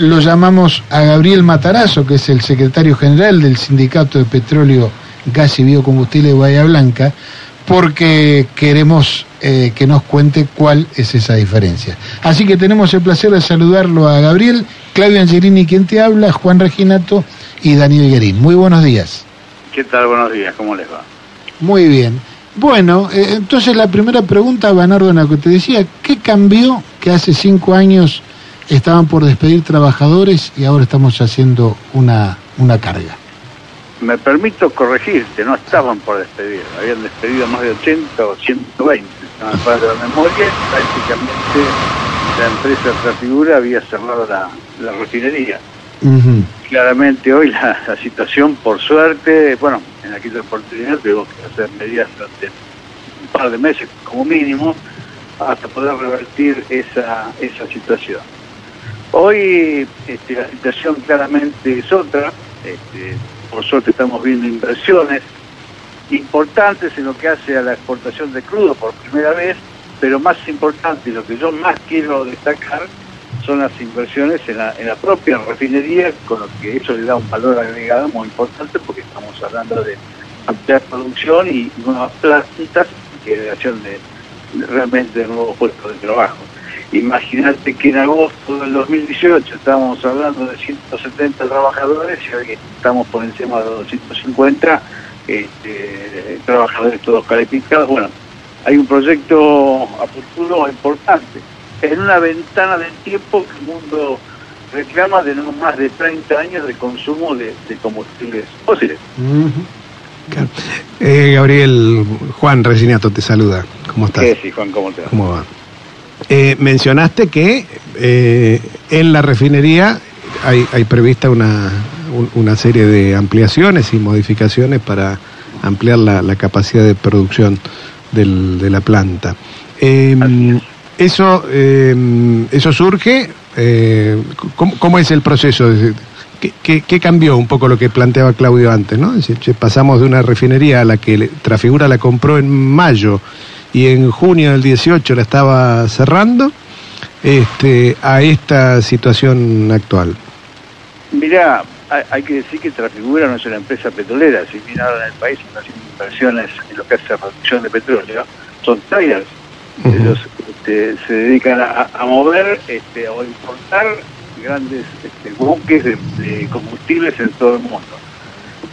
lo llamamos a Gabriel Matarazo, que es el secretario general del Sindicato de Petróleo, Gas y Biocombustible de Bahía Blanca, porque queremos eh, que nos cuente cuál es esa diferencia. Así que tenemos el placer de saludarlo a Gabriel, Claudio Angelini, quien te habla, Juan Reginato y Daniel Guerín. Muy buenos días. ¿Qué tal? Buenos días, ¿cómo les va? Muy bien. Bueno, eh, entonces la primera pregunta, Banardo, en la que te decía, ¿qué cambió que hace cinco años estaban por despedir trabajadores y ahora estamos haciendo una, una carga? Me permito corregirte, no estaban por despedir, habían despedido más de 80 o 120, no me de la memoria, prácticamente la empresa Trafigura había cerrado la, la refinería. Claramente hoy la, situación, por suerte, bueno, en aquella oportunidad tuvimos que hacer medidas durante un par de meses como mínimo hasta poder revertir esa, esa situación. Hoy este, la situación claramente es otra, este, por suerte estamos viendo inversiones importantes en lo que hace a la exportación de crudo por primera vez, pero más importante y lo que yo más quiero destacar son las inversiones en la, propia refinería, con lo que eso le da un valor agregado muy importante porque estamos hablando de ampliar producción y nuevas plantas y generación de, realmente nuevos puestos de trabajo. Imagínate que en agosto del 2018 estábamos hablando de 170 trabajadores y hoy estamos por encima de 250 este, trabajadores todos calificados. Bueno, hay un proyecto a futuro importante. En una ventana de tiempo que el mundo reclama de no más de 30 años de consumo de, combustibles fósiles. Eh, Gabriel, Juan Resinato te saluda. ¿Cómo estás? Sí, Juan, ¿cómo te va? ¿Cómo va? Eh, mencionaste que eh, en la refinería hay, prevista una, una, serie de ampliaciones y modificaciones para ampliar la, capacidad de producción de la planta. Em, eso, em, eso surge, eh, ¿cómo, es el proceso? ¿Qué, cambió un poco lo que planteaba Claudio antes? ¿no? pasamos de una refinería a la que Trafigura la compró en mayo y en junio del 18 la estaba cerrando, este, a esta situación actual? Mirá, hay que decir que Trafigura no es una empresa petrolera, si bien ahora en el país están haciendo inversiones en lo que hace producción de petróleo, son traders. Ellos este, se dedican a, mover este, o importar grandes este, buques de, combustibles en todo el mundo.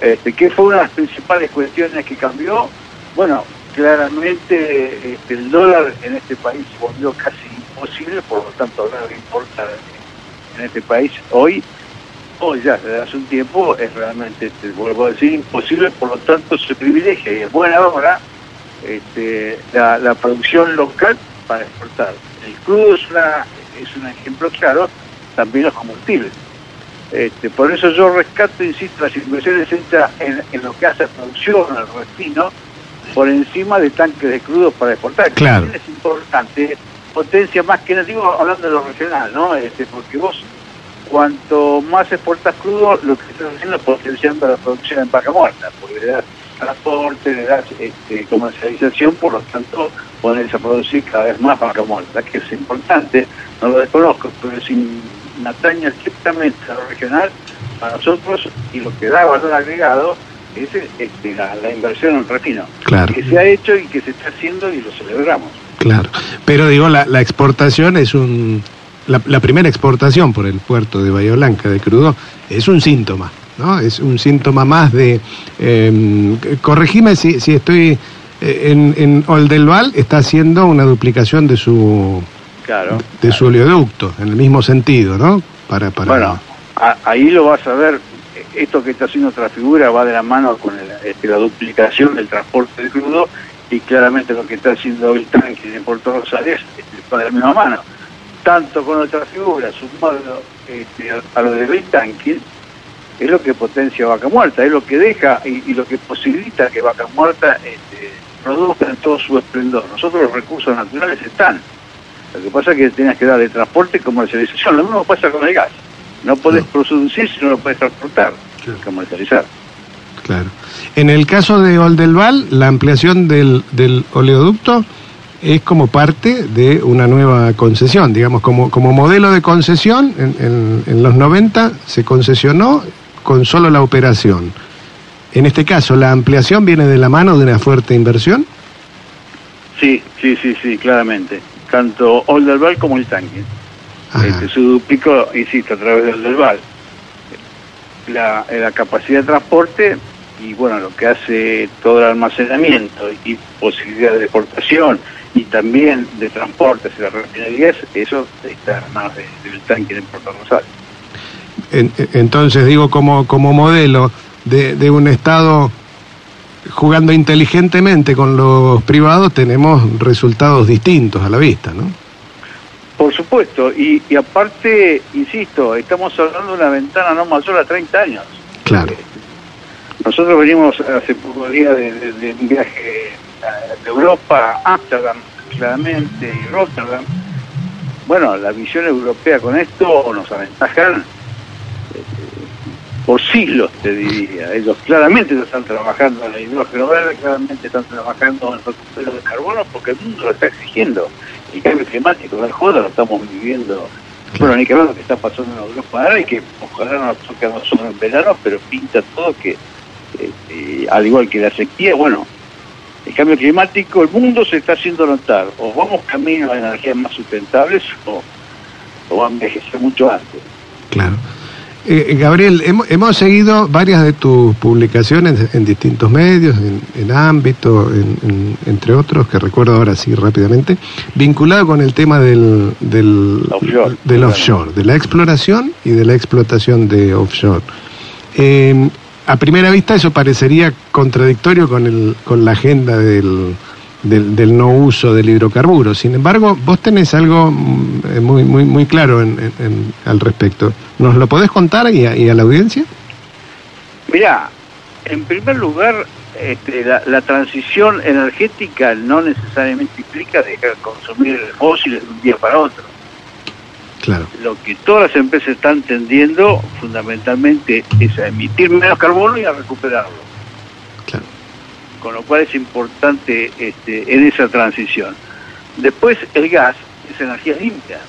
Este, ¿Qué fue una de las principales cuestiones que cambió? Bueno, claramente este, el dólar en este país volvió casi imposible, por lo tanto hablar de importar en este país hoy, hoy ya desde hace un tiempo es realmente, este, vuelvo a decir, imposible, por lo tanto se privilegia y es buena hora este, la, producción local para exportar. El crudo es, una, es un ejemplo claro, también los combustibles. Por eso yo rescato, insisto, las inversiones hechas en, en lo que hace producción, al refino, por encima de tanques de crudo para exportar. Claro. Es importante, potencia más que digo hablando de lo regional, ¿no? Este, porque vos, cuanto más exportas crudo, lo que estás haciendo es potenciando la producción en vaca muerta, porque le das transporte, le das este, comercialización, por lo tanto, pones a producir cada vez más vaca muerta, que es importante, no lo desconozco, pero es una taña estrictamente a lo regional para nosotros y lo que da valor agregado es este, la, inversión en refino. Claro. Que se ha hecho y que se está haciendo y lo celebramos. Claro. Pero digo, la, la exportación es un. La, primera exportación por el puerto de Bahía Blanca de crudo es un síntoma, ¿no? Es un síntoma más de. Eh, corregime si, si estoy. Eh, en, en Oldelval está haciendo una duplicación de su. Claro. De su oleoducto, en el mismo sentido, ¿no? Para, para... Bueno, ahí lo vas a ver esto que está haciendo otra figura va de la mano con este, la duplicación del transporte de crudo y claramente lo que está haciendo el tanque en Puerto Rosales este, va de la misma mano. Tanto con otra figura, sumado este, a lo de Bill Tanque, es lo que potencia Vaca Muerta, es lo que deja y, lo que posibilita que Vaca Muerta este, produzca en todo su esplendor. Nosotros los recursos naturales están. Lo que pasa es que tienes que darle transporte y comercialización. Lo mismo pasa con el gas. No puedes producir si no lo puedes transportar, comercializar. Claro. En el caso de Oldelval, la ampliación del, del oleoducto es como parte de una nueva concesión, digamos, como, como modelo de concesión, en, en, en los 90 se concesionó con solo la operación. En este caso, ¿la ampliación viene de la mano de una fuerte inversión? Sí, sí, sí, sí, claramente. Tanto Olderval como el tanque. Este, se duplicó, insisto, a través del Olderval. La, la capacidad de transporte y bueno, lo que hace todo el almacenamiento y posibilidad de exportación y también de transporte hacia las refinerías, eso está en manos del tanque de Puerto Rosario. entonces, digo, como, como modelo de, de un Estado jugando inteligentemente con los privados, tenemos resultados distintos a la vista, ¿no? Por supuesto, y, y aparte, insisto, estamos hablando de una ventana no mayor a 30 años. Claro. Nosotros venimos hace pocos días de, de, de, un viaje de Europa a Ámsterdam, claramente, y Rotterdam. Bueno, la visión europea con esto nos aventajan por siglos, te diría. Ellos claramente están trabajando en el hidrógeno verde, claramente están trabajando en el recupero de carbono, porque el mundo lo está exigiendo. El cambio climático, la joda, lo estamos viviendo. Bueno, ni que ver lo que está pasando en Europa ahora y que ojalá no nos toque a nosotros en verano, pero pinta todo que, eh, eh, al igual que la sequía, bueno, el cambio climático, el mundo se está haciendo notar. O vamos camino a energías más sustentables o, o va a envejecer mucho antes. Claro. Eh, Gabriel, hemos, hemos, seguido varias de tus publicaciones en distintos medios, en, en ámbito, en, en, entre otros, que recuerdo ahora sí rápidamente, vinculado con el tema del, del, offshore, del offshore, de la exploración y de la explotación de offshore. Eh, a primera vista eso parecería contradictorio con, el, con la agenda del, del, del, no uso del hidrocarburo. Sin embargo, vos tenés algo muy, muy, muy claro en, en, en, al respecto. ¿Nos lo podés contar y a, y a la audiencia? Mirá, en primer lugar, este, la, la, transición energética no necesariamente implica dejar de consumir fósiles de un día para otro. Claro. Lo que todas las empresas están tendiendo fundamentalmente es a emitir menos carbono y a recuperarlo. Con lo cual es importante este, en esa transición. Después el gas es energía limpia.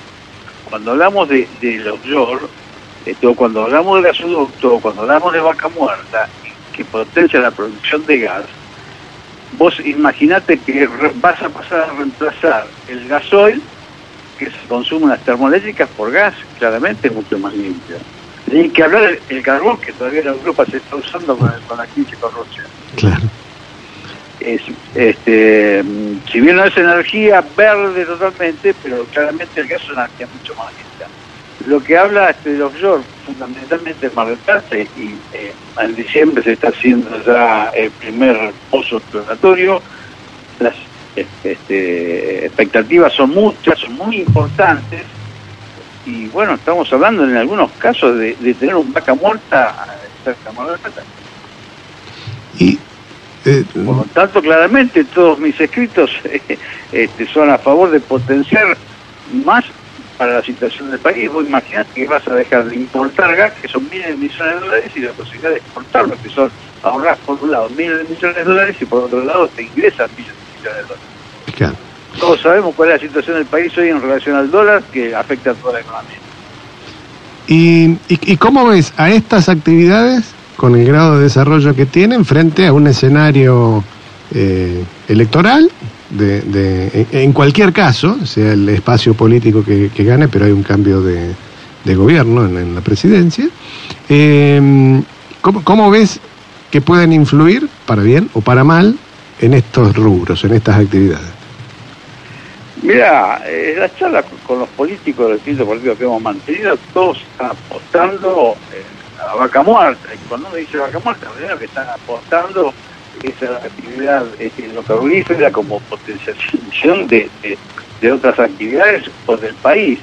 Cuando hablamos de, de offshore, esto, cuando hablamos de gasoducto, cuando hablamos de vaca muerta, que potencia la producción de gas, vos imaginate que vas a pasar a reemplazar el gasoil que se consume en las termoeléctricas por gas, claramente es mucho más limpio. Ni que hablar del el carbón que todavía en Europa se está usando con, el, con la crisis con. Claro es, este, si bien no es energía verde totalmente, pero claramente el gas es una energía mucho más lenta. Lo que habla este, del offshore, fundamentalmente es Mar del Plata, y eh, en diciembre se está haciendo ya el primer pozo exploratorio. Las este, expectativas son muchas, son muy importantes, y bueno, estamos hablando en algunos casos de, de tener un vaca muerta cerca de Mar del Plata. Y eh, Por lo tanto, claramente todos mis escritos este, son a favor de potenciar más para la situación del país. Vos imaginate que vas a dejar de importar gas, que son miles de millones de dólares, y la posibilidad de exportarlo, que son ahorrar por un lado miles de millones de dólares y por otro lado te ingresan miles de millones de dólares. Claro. Todos sabemos cuál es la situación del país hoy en relación al dólar que afecta a toda la economía. ¿Y, y, y cómo ves a estas actividades con el grado de desarrollo que tienen frente a un escenario eh, electoral de, de, en cualquier caso, sea el espacio político que, que gane, pero hay un cambio de, de gobierno en, en, la presidencia. Eh, ¿cómo, ¿Cómo ves que pueden influir, para bien o para mal, en estos rubros, en estas actividades? Mira, eh, la charla con, los políticos del distintos políticos que hemos mantenido, todos están apostando eh, a la vaca muerta. Y cuando uno dice vaca muerta, primero que están apostando esa actividad hidrocarburífera como potenciación de, de, de, otras actividades o del país.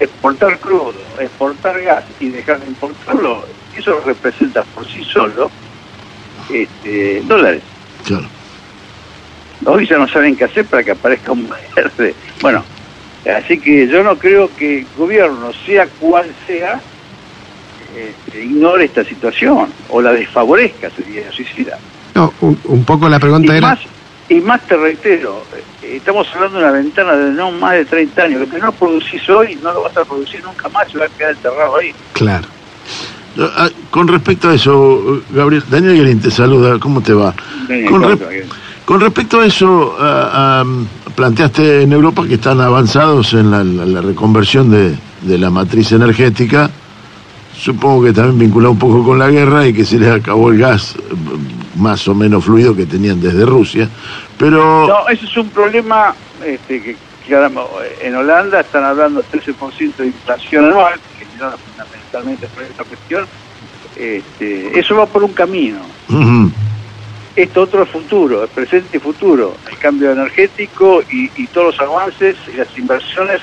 Exportar crudo, exportar gas y dejar de importarlo, eso representa por sí solo este, dólares. Claro. Hoy ya no saben qué hacer para que aparezca un verde. Bueno, así que yo no creo que el gobierno, sea cual sea, este, ignore esta situación o la desfavorezca, sería suicida. No, un, un poco la pregunta y era... Más, Y más te reitero, eh, estamos hablando de una ventana de no más de 30 años. Lo que no producís hoy no lo vas a producir nunca más, se va a quedar enterrado ahí. Claro. Ah, Con respecto a eso, Gabriel, Daniel Guerín te saluda, ¿cómo te va? Daniel, Con, con respecto a eso, ah, ah, planteaste en Europa que están avanzados en la, la- la reconversión de, de la matriz energética, supongo que también vinculado un poco con la guerra y que se les acabó el gas eh, más o menos fluido que tenían desde Rusia, pero... No, ese es un problema este, que, que ahora en Holanda están hablando del 13% de inflación anual, que fundamentalmente por esta cuestión. Este, eso va por un camino. Ujú, Esto otro es futuro, es presente y futuro. El cambio energético y, y todos los avances y las inversiones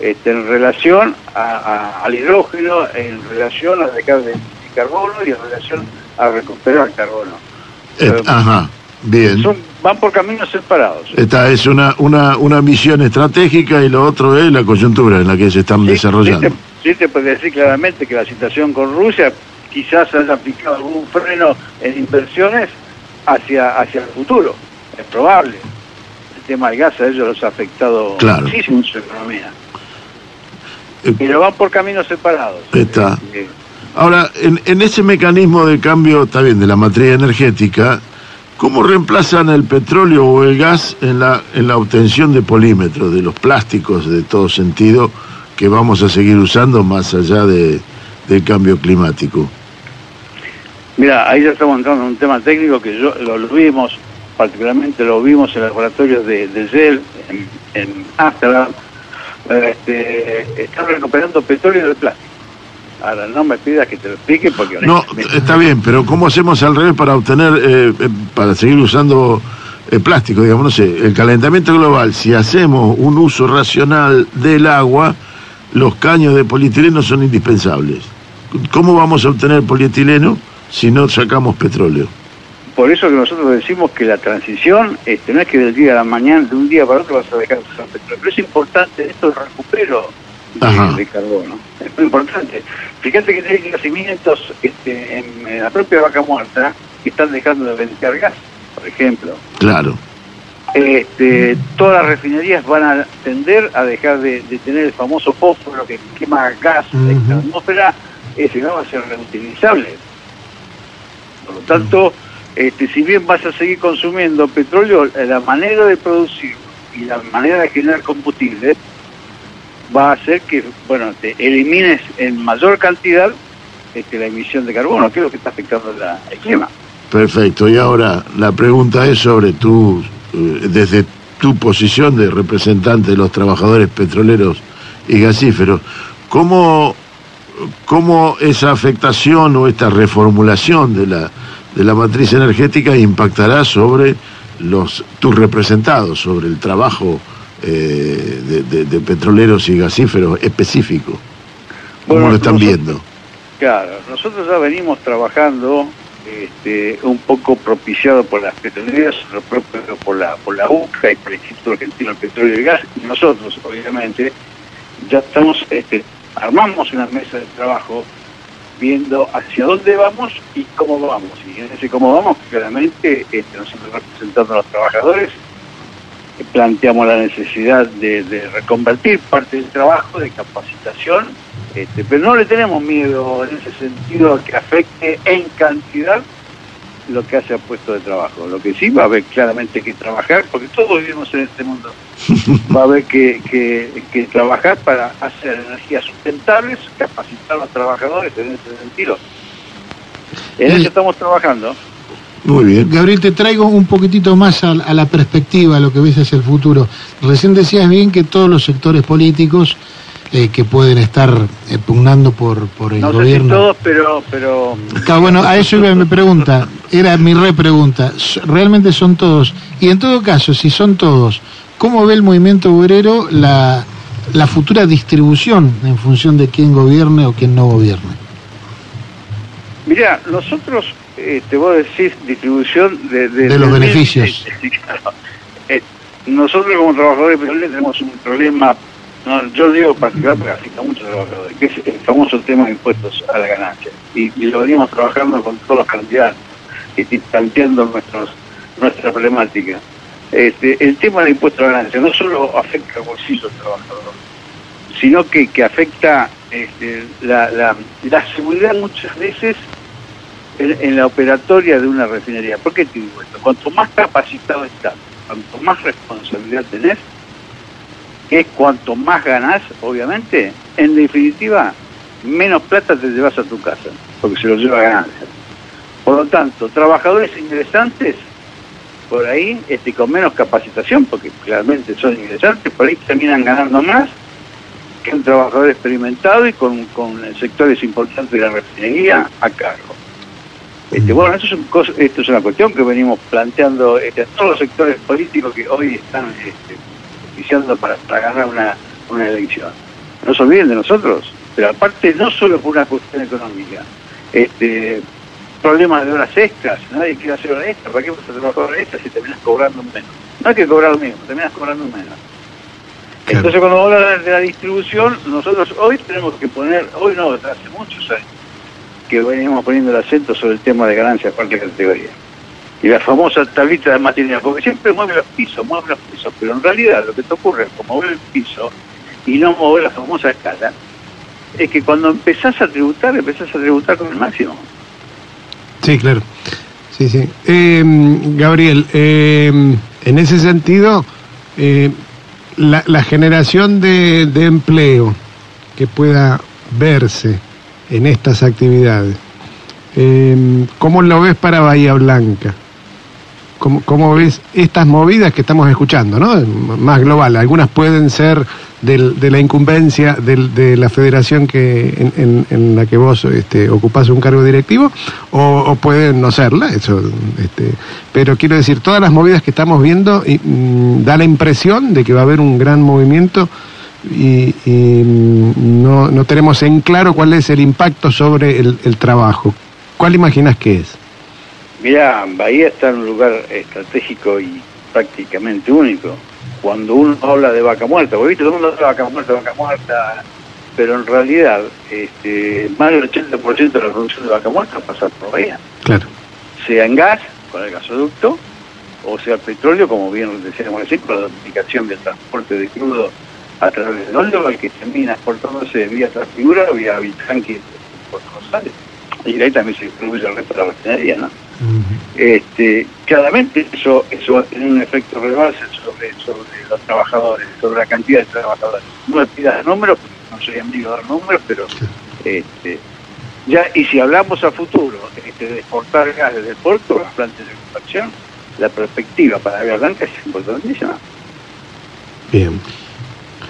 este, en relación a- a- al hidrógeno, en relación a dejar de, carbono y en relación a recuperar carbono. eh, ajá, bien. Son, van por caminos separados. Esta es una, una, una visión estratégica y lo otro es la coyuntura en la que se están Sí, desarrollando. Sí te, sí te puede decir claramente que la situación con Rusia quizás haya aplicado algún freno en inversiones hacia, hacia el futuro. Es probable. El tema del gas a ellos los ha afectado Claro. muchísimo en su economía. Eh, Pero van por caminos separados. Está. Eh, Ahora, en, en ese mecanismo de cambio, está bien, de la matriz energética, ¿cómo reemplazan el petróleo o el gas en la, en la obtención de polímetros, de los plásticos de todo sentido que vamos a seguir usando más allá de, del cambio climático? Mira, ahí ya estamos entrando en un tema técnico que yo lo, lo vimos, particularmente lo vimos en laboratorios de, de Shell en, en Amsterdam. Este, están recuperando petróleo de plástico. Ahora no me pidas que te lo explique porque No, está bien, pero ¿cómo hacemos al revés para obtener, eh, eh, para seguir usando eh, plástico? Digamos, no sé, el calentamiento global, si hacemos un uso racional del agua, los caños de polietileno son indispensables. ¿Cómo vamos a obtener polietileno si no sacamos petróleo? Por eso que nosotros decimos que la transición este, no es que del día a la mañana, de un día para otro vas a dejar de usar petróleo, pero es importante esto el recupero de, de carbono. Es muy importante. Fíjate que hay yacimientos este, en, en la propia vaca muerta que están dejando de vender gas, por ejemplo. Claro, Este, todas las refinerías van a tender a dejar de, de tener el famoso fósforo que quema gas en la atmósfera, ese gas va a ser reutilizable. Por lo tanto, este, si bien vas a seguir consumiendo petróleo, la manera de producir y la manera de generar combustible va a hacer que, bueno, te elimines en mayor cantidad este, la emisión de carbono, que es lo que está afectando la- el clima. perfecto. Y ahora la pregunta es sobre tu, eh, desde tu posición de representante de los trabajadores petroleros y gasíferos, ¿cómo, cómo esa afectación o esta reformulación de la, de la matriz energética impactará sobre los tus representados, sobre el trabajo eh, de, de- de petroleros y gasíferos específico? ¿Cómo Bueno, lo están nosotros- viendo? Claro, nosotros ya venimos trabajando este, un poco propiciado por las petroleras, por la, por la UCA y por el Instituto Argentino del Petróleo y el Gas, y nosotros, obviamente, ya estamos, este, armamos una mesa de trabajo viendo hacia dónde vamos y cómo vamos. Y en ese cómo vamos, claramente, este, nosotros representando a los trabajadores, planteamos la necesidad de, de reconvertir parte del trabajo, de capacitación, este, pero no le tenemos miedo en ese sentido a que afecte en cantidad lo que hace a puesto de trabajo. Lo que sí va a haber claramente que trabajar, porque todos vivimos en este mundo, va a haber que, que- que trabajar para hacer energías sustentables, capacitar a los trabajadores en ese sentido. En eso estamos trabajando. Muy bien. Gabriel, te traigo un poquitito más a, a la perspectiva, a lo que ves hacia el futuro. Recién decías bien que todos los sectores políticos eh, que pueden estar eh, pugnando por, por el No sé si gobierno. todos, pero, pero Claro, bueno, a eso iba mi pregunta. Era mi repregunta. ¿Realmente son todos? Y en todo caso, si son todos, ¿cómo ve el movimiento obrero la, la futura distribución en función de quién gobierne o quién no gobierne? Mira, nosotros, eh, te voy a decir, distribución de, De los beneficios. Eh, nosotros como trabajadores petroleros tenemos un problema, no, yo digo particular, pero afecta a muchos trabajadores, que es el famoso tema de impuestos a la ganancia. Y, y lo venimos trabajando con todos los candidatos, y planteando nuestros, nuestra problemática. Este, el tema del impuesto a la ganancia no solo afecta al bolsillo del trabajador, sino que, que afecta este, la, la, seguridad muchas veces en, en la operatoria de una refinería. ¿Por qué te digo esto? Cuanto más capacitado estás, cuanto más responsabilidad tenés, que es cuanto más ganás, obviamente, en definitiva, menos plata te llevas a tu casa, porque se lo lleva a ganancias. Por lo tanto, trabajadores ingresantes, por ahí, este, con menos capacitación, porque claramente son ingresantes, por ahí terminan ganando más que un trabajador experimentado y con, con sectores importantes de la refinería a cargo. Este, bueno, esto es, un esto es una cuestión que venimos planteando este, a todos los sectores políticos que hoy están este, oficiando para, para ganar una, una elección. No se olviden de nosotros, pero aparte no solo por una cuestión económica, este, problemas de horas extras, nadie quiere hacer horas extras, ¿para qué vas a trabajar horas extras si terminas cobrando menos? No hay que cobrar lo mismo, terminas cobrando menos. Claro. Entonces cuando habla de la distribución, nosotros hoy tenemos que poner, hoy no, hace muchos años, que venimos poniendo el acento sobre el tema de ganancias de cualquier categoría. Y la famosa tablita de material, porque siempre mueve los pisos, mueve los pisos, pero en realidad lo que te ocurre es con mover el piso y no mover la famosa escala, es que cuando empezás a tributar, empezás a tributar con el máximo. Sí, claro. Sí, sí. Eh, Gabriel, eh, en ese sentido, eh, la, generación de, de empleo que pueda verse en estas actividades, eh, ¿cómo lo ves para Bahía Blanca? ¿Cómo, ¿Cómo ves estas movidas que estamos escuchando, ¿no? Más global? Algunas pueden ser del- de la incumbencia del- de la federación que en, en- la que vos este, ocupás un cargo directivo, o, o pueden no serla, eso. Este, pero quiero decir, todas las movidas que estamos viendo y, mm, da la impresión de que va a haber un gran movimiento y, y, mm, no, no tenemos en claro cuál es el impacto sobre el, el trabajo. ¿Cuál imaginas que es? Mira, Bahía está en un lugar estratégico y prácticamente único. Cuando uno habla de vaca muerta, porque viste, todo el mundo habla de vaca muerta, vaca muerta, pero en realidad este, más del 80% de la producción de vaca muerta pasa por Bahía. Claro. Sea en gas, con el gasoducto, o sea petróleo, como bien decíamos decir, con la duplicación del transporte de crudo a través del al que termina exportándose vía transfigura o vía bitanque por Rosales. Y ahí también se distribuye el resto de la refinería, ¿no? este, claramente eso, eso va a tener un efecto rebalse sobre, sobre los trabajadores, sobre la cantidad de trabajadores. No me pidas números, porque no soy amigo de dar números, pero este, ya, y si hablamos a futuro este, de exportar gas desde el puerto, las plantas de extracción, la perspectiva para Bahía Blanca es importantísima. Bien.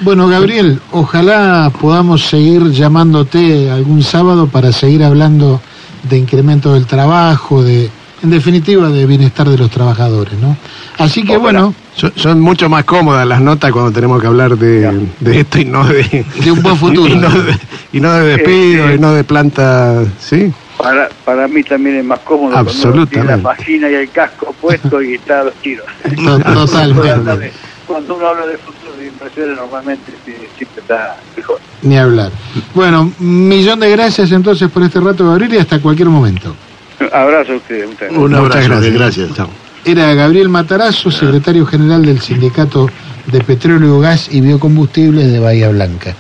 Bueno, Gabriel, ojalá podamos seguir llamándote algún sábado para seguir hablando de incremento del trabajo, de, en definitiva, de bienestar de los trabajadores, ¿no? Así que Ojalá. bueno, Son, son mucho más cómodas las notas cuando tenemos que hablar de, de esto y no de, De un buen futuro. y, no de, y no de despido y no de planta sí Para, para mí también es más cómodo cuando uno tiene la Absolutamente. vagina y el casco puesto y está a los tiros. totalmente, cuando uno habla de futuro de inversiones normalmente sí, siempre está mejor. ni hablar. Bueno, millón de gracias entonces por este rato, Gabriel, y hasta cualquier momento. Abrazo a ustedes, muchas gracias. Un Muchas abrazo, gracias. que gracias. Chao. Era Gabriel Matarazo, secretario general del Sindicato de Petróleo, Gas y Biocombustibles de Bahía Blanca.